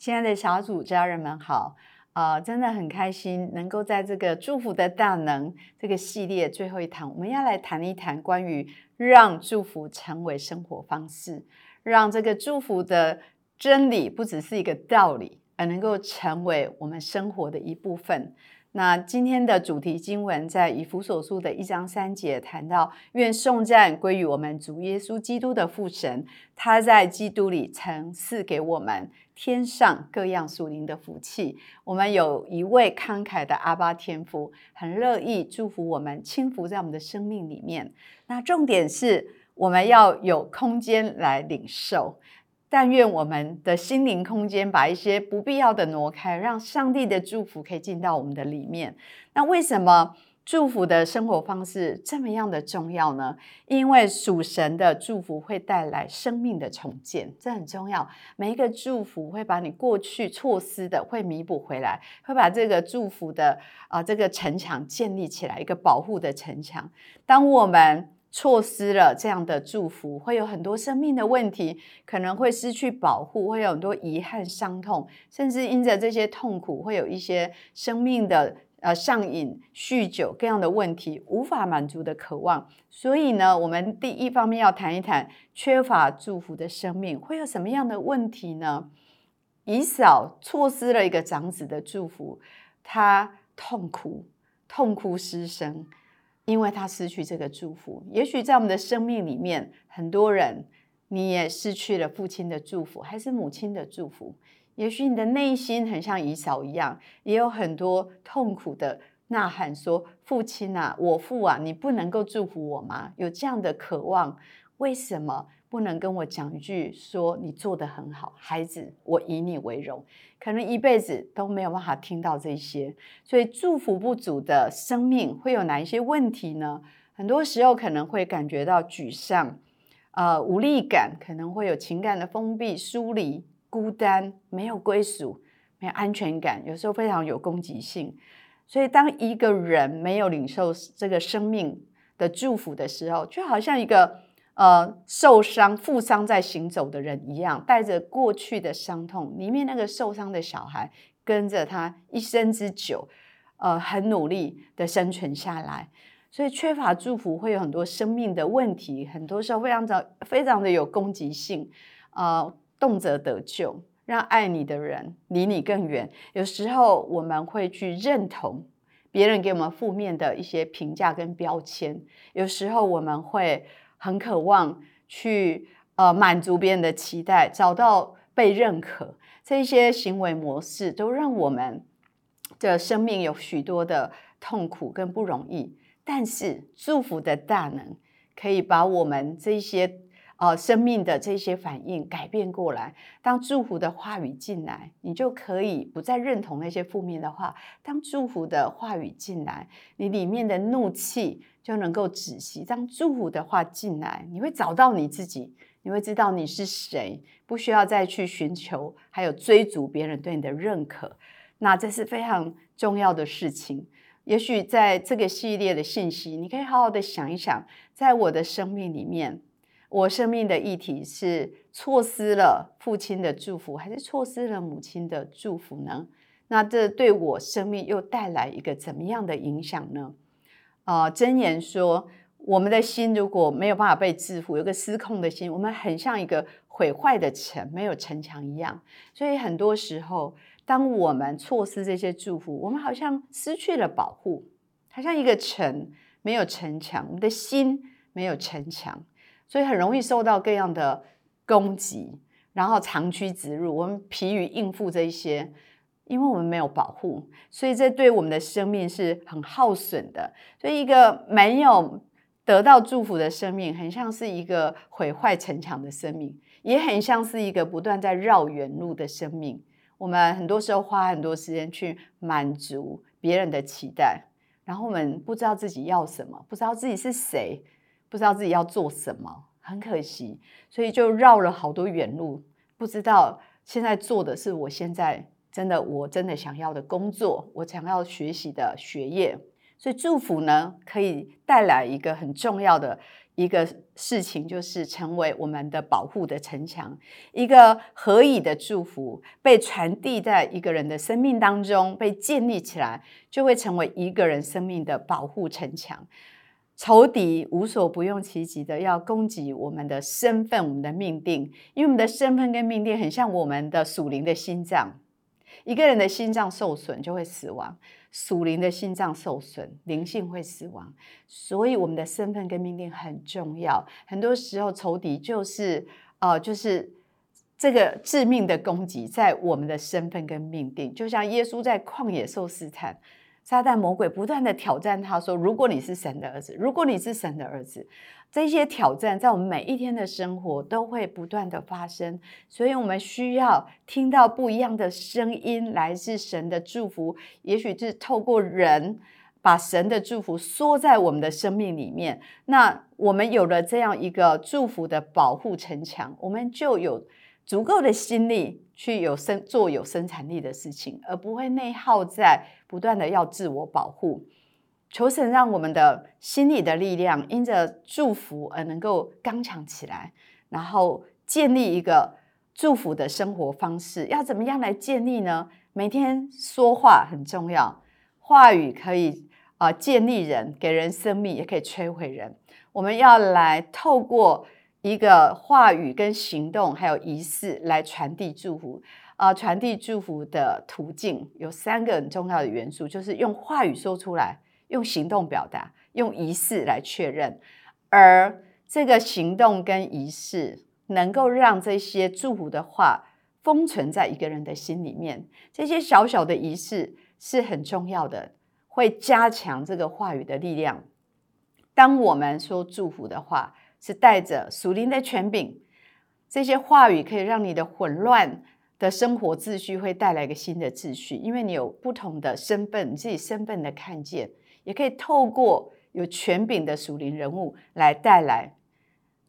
亲爱的小组家人们好，啊，真的很开心能够在这个祝福的大能这个系列最后一堂，我们要来谈一谈关于让祝福成为生活方式，让这个祝福的真理不只是一个道理，而能够成为我们生活的一部分。那今天的主题经文在以弗所书的一章三节谈到，愿颂赞归于我们主耶稣基督的父神，他在基督里曾赐给我们天上各样属灵的福气。我们有一位慷慨的阿巴天父，很乐意祝福我们，轻浮在我们的生命里面。那重点是我们要有空间来领受。但愿我们的心灵空间把一些不必要的挪开，让上帝的祝福可以进到我们的里面。那为什么祝福的生活方式这么样的重要呢？因为属神的祝福会带来生命的重建，这很重要。每一个祝福会把你过去错失的会弥补回来，会把这个祝福的啊这个城墙建立起来，一个保护的城墙。当我们错失了这样的祝福，会有很多生命的问题，可能会失去保护，会有很多遗憾、伤痛，甚至因着这些痛苦，会有一些生命的呃上瘾、酗酒各样的问题，无法满足的渴望。所以呢，我们第一方面要谈一谈缺乏祝福的生命会有什么样的问题呢？以扫错失了一个长子的祝福，他痛苦、痛哭失声。因为他失去这个祝福，也许在我们的生命里面，很多人你也失去了父亲的祝福，还是母亲的祝福。也许你的内心很像姨嫂一样，也有很多痛苦的呐喊，说：“父亲啊，我父啊，你不能够祝福我吗？”有这样的渴望，为什么？不能跟我讲一句说你做的很好，孩子，我以你为荣。可能一辈子都没有办法听到这些，所以祝福不足的生命会有哪一些问题呢？很多时候可能会感觉到沮丧，呃，无力感，可能会有情感的封闭、疏离、孤单，没有归属，没有安全感，有时候非常有攻击性。所以当一个人没有领受这个生命的祝福的时候，就好像一个。呃，受伤、负伤在行走的人一样，带着过去的伤痛，里面那个受伤的小孩跟着他一生之久，呃，很努力的生存下来。所以缺乏祝福会有很多生命的问题，很多时候非常的、非常的有攻击性，呃，动辄得救，让爱你的人离你更远。有时候我们会去认同别人给我们负面的一些评价跟标签，有时候我们会。很渴望去呃满足别人的期待，找到被认可，这些行为模式都让我们的生命有许多的痛苦跟不容易。但是祝福的大能可以把我们这些呃生命的这些反应改变过来。当祝福的话语进来，你就可以不再认同那些负面的话。当祝福的话语进来，你里面的怒气。就能够止息。当祝福的话进来，你会找到你自己，你会知道你是谁，不需要再去寻求，还有追逐别人对你的认可。那这是非常重要的事情。也许在这个系列的信息，你可以好好的想一想，在我的生命里面，我生命的议题是错失了父亲的祝福，还是错失了母亲的祝福呢？那这对我生命又带来一个怎么样的影响呢？啊，箴言说，我们的心如果没有办法被制服，有个失控的心，我们很像一个毁坏的城，没有城墙一样。所以很多时候，当我们错失这些祝福，我们好像失去了保护，好像一个城没有城墙，我们的心没有城墙，所以很容易受到各样的攻击，然后长驱直入，我们疲于应付这一些。因为我们没有保护，所以这对我们的生命是很耗损的。所以，一个没有得到祝福的生命，很像是一个毁坏城墙的生命，也很像是一个不断在绕远路的生命。我们很多时候花很多时间去满足别人的期待，然后我们不知道自己要什么，不知道自己是谁，不知道自己要做什么，很可惜。所以就绕了好多远路，不知道现在做的是我现在。真的，我真的想要的工作，我想要学习的学业，所以祝福呢，可以带来一个很重要的一个事情，就是成为我们的保护的城墙。一个何以的祝福被传递在一个人的生命当中，被建立起来，就会成为一个人生命的保护城墙。仇敌无所不用其极的要攻击我们的身份、我们的命定，因为我们的身份跟命定很像我们的属灵的心脏。一个人的心脏受损就会死亡，属灵的心脏受损，灵性会死亡。所以我们的身份跟命定很重要。很多时候仇敌就是啊，就是这个致命的攻击在我们的身份跟命定，就像耶稣在旷野受试探。撒旦魔鬼不断的挑战他，说：“如果你是神的儿子，如果你是神的儿子，这些挑战在我们每一天的生活都会不断的发生。所以，我们需要听到不一样的声音，来自神的祝福。也许是透过人把神的祝福缩在我们的生命里面。那我们有了这样一个祝福的保护城墙，我们就有足够的心力。”去有生做有生产力的事情，而不会内耗在不断的要自我保护。求神让我们的心理的力量因着祝福而能够刚强起来，然后建立一个祝福的生活方式。要怎么样来建立呢？每天说话很重要，话语可以啊建立人，给人生命，也可以摧毁人。我们要来透过。一个话语跟行动，还有仪式来传递祝福啊！传递祝福的途径有三个很重要的元素，就是用话语说出来，用行动表达，用仪式来确认。而这个行动跟仪式，能够让这些祝福的话封存在一个人的心里面。这些小小的仪式是很重要的，会加强这个话语的力量。当我们说祝福的话，是带着属灵的权柄，这些话语可以让你的混乱的生活秩序会带来一个新的秩序，因为你有不同的身份，你自己身份的看见，也可以透过有权柄的属灵人物来带来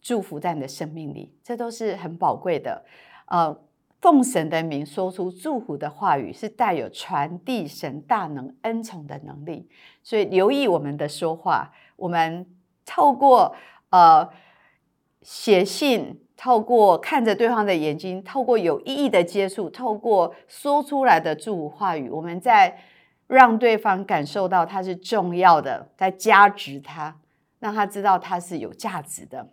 祝福在你的生命里，这都是很宝贵的。呃，奉神的名说出祝福的话语，是带有传递神大能恩宠的能力，所以留意我们的说话，我们透过。呃，写信，透过看着对方的眼睛，透过有意义的接触，透过说出来的祝福话语，我们在让对方感受到他是重要的，在加值他，让他知道他是有价值的。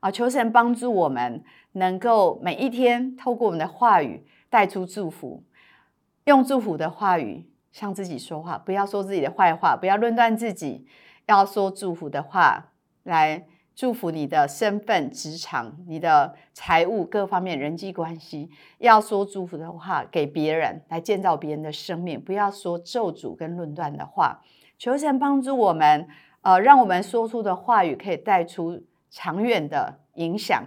啊，求神帮助我们，能够每一天透过我们的话语带出祝福，用祝福的话语向自己说话，不要说自己的坏话，不要论断自己，要说祝福的话来。祝福你的身份、职场、你的财务各方面人际关系，要说祝福的话给别人，来建造别人的生命。不要说咒诅跟论断的话。求神帮助我们，呃，让我们说出的话语可以带出长远的影响。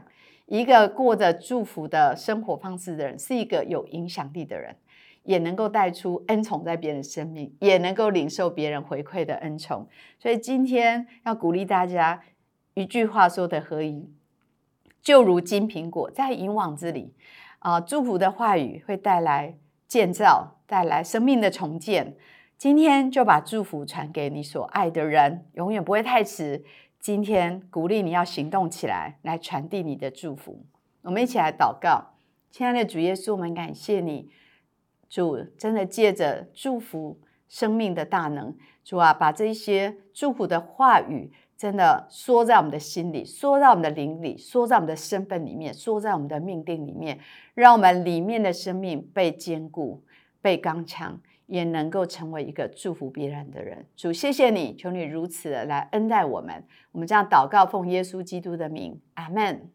一个过着祝福的生活方式的人，是一个有影响力的人，也能够带出恩宠在别人生命，也能够领受别人回馈的恩宠。所以今天要鼓励大家。一句话说的何以，就如金苹果在银网之里啊！祝福的话语会带来建造，带来生命的重建。今天就把祝福传给你所爱的人，永远不会太迟。今天鼓励你要行动起来，来传递你的祝福。我们一起来祷告，亲爱的主耶稣，我们感谢你，主真的借着祝福生命的大能，主啊，把这些祝福的话语。真的说在我们的心里，说在我们的灵里，说在我们的身份里面，说在我们的命定里面，让我们里面的生命被坚固、被刚强，也能够成为一个祝福别人的人。主，谢谢你，求你如此的来恩待我们。我们这样祷告，奉耶稣基督的名，阿门。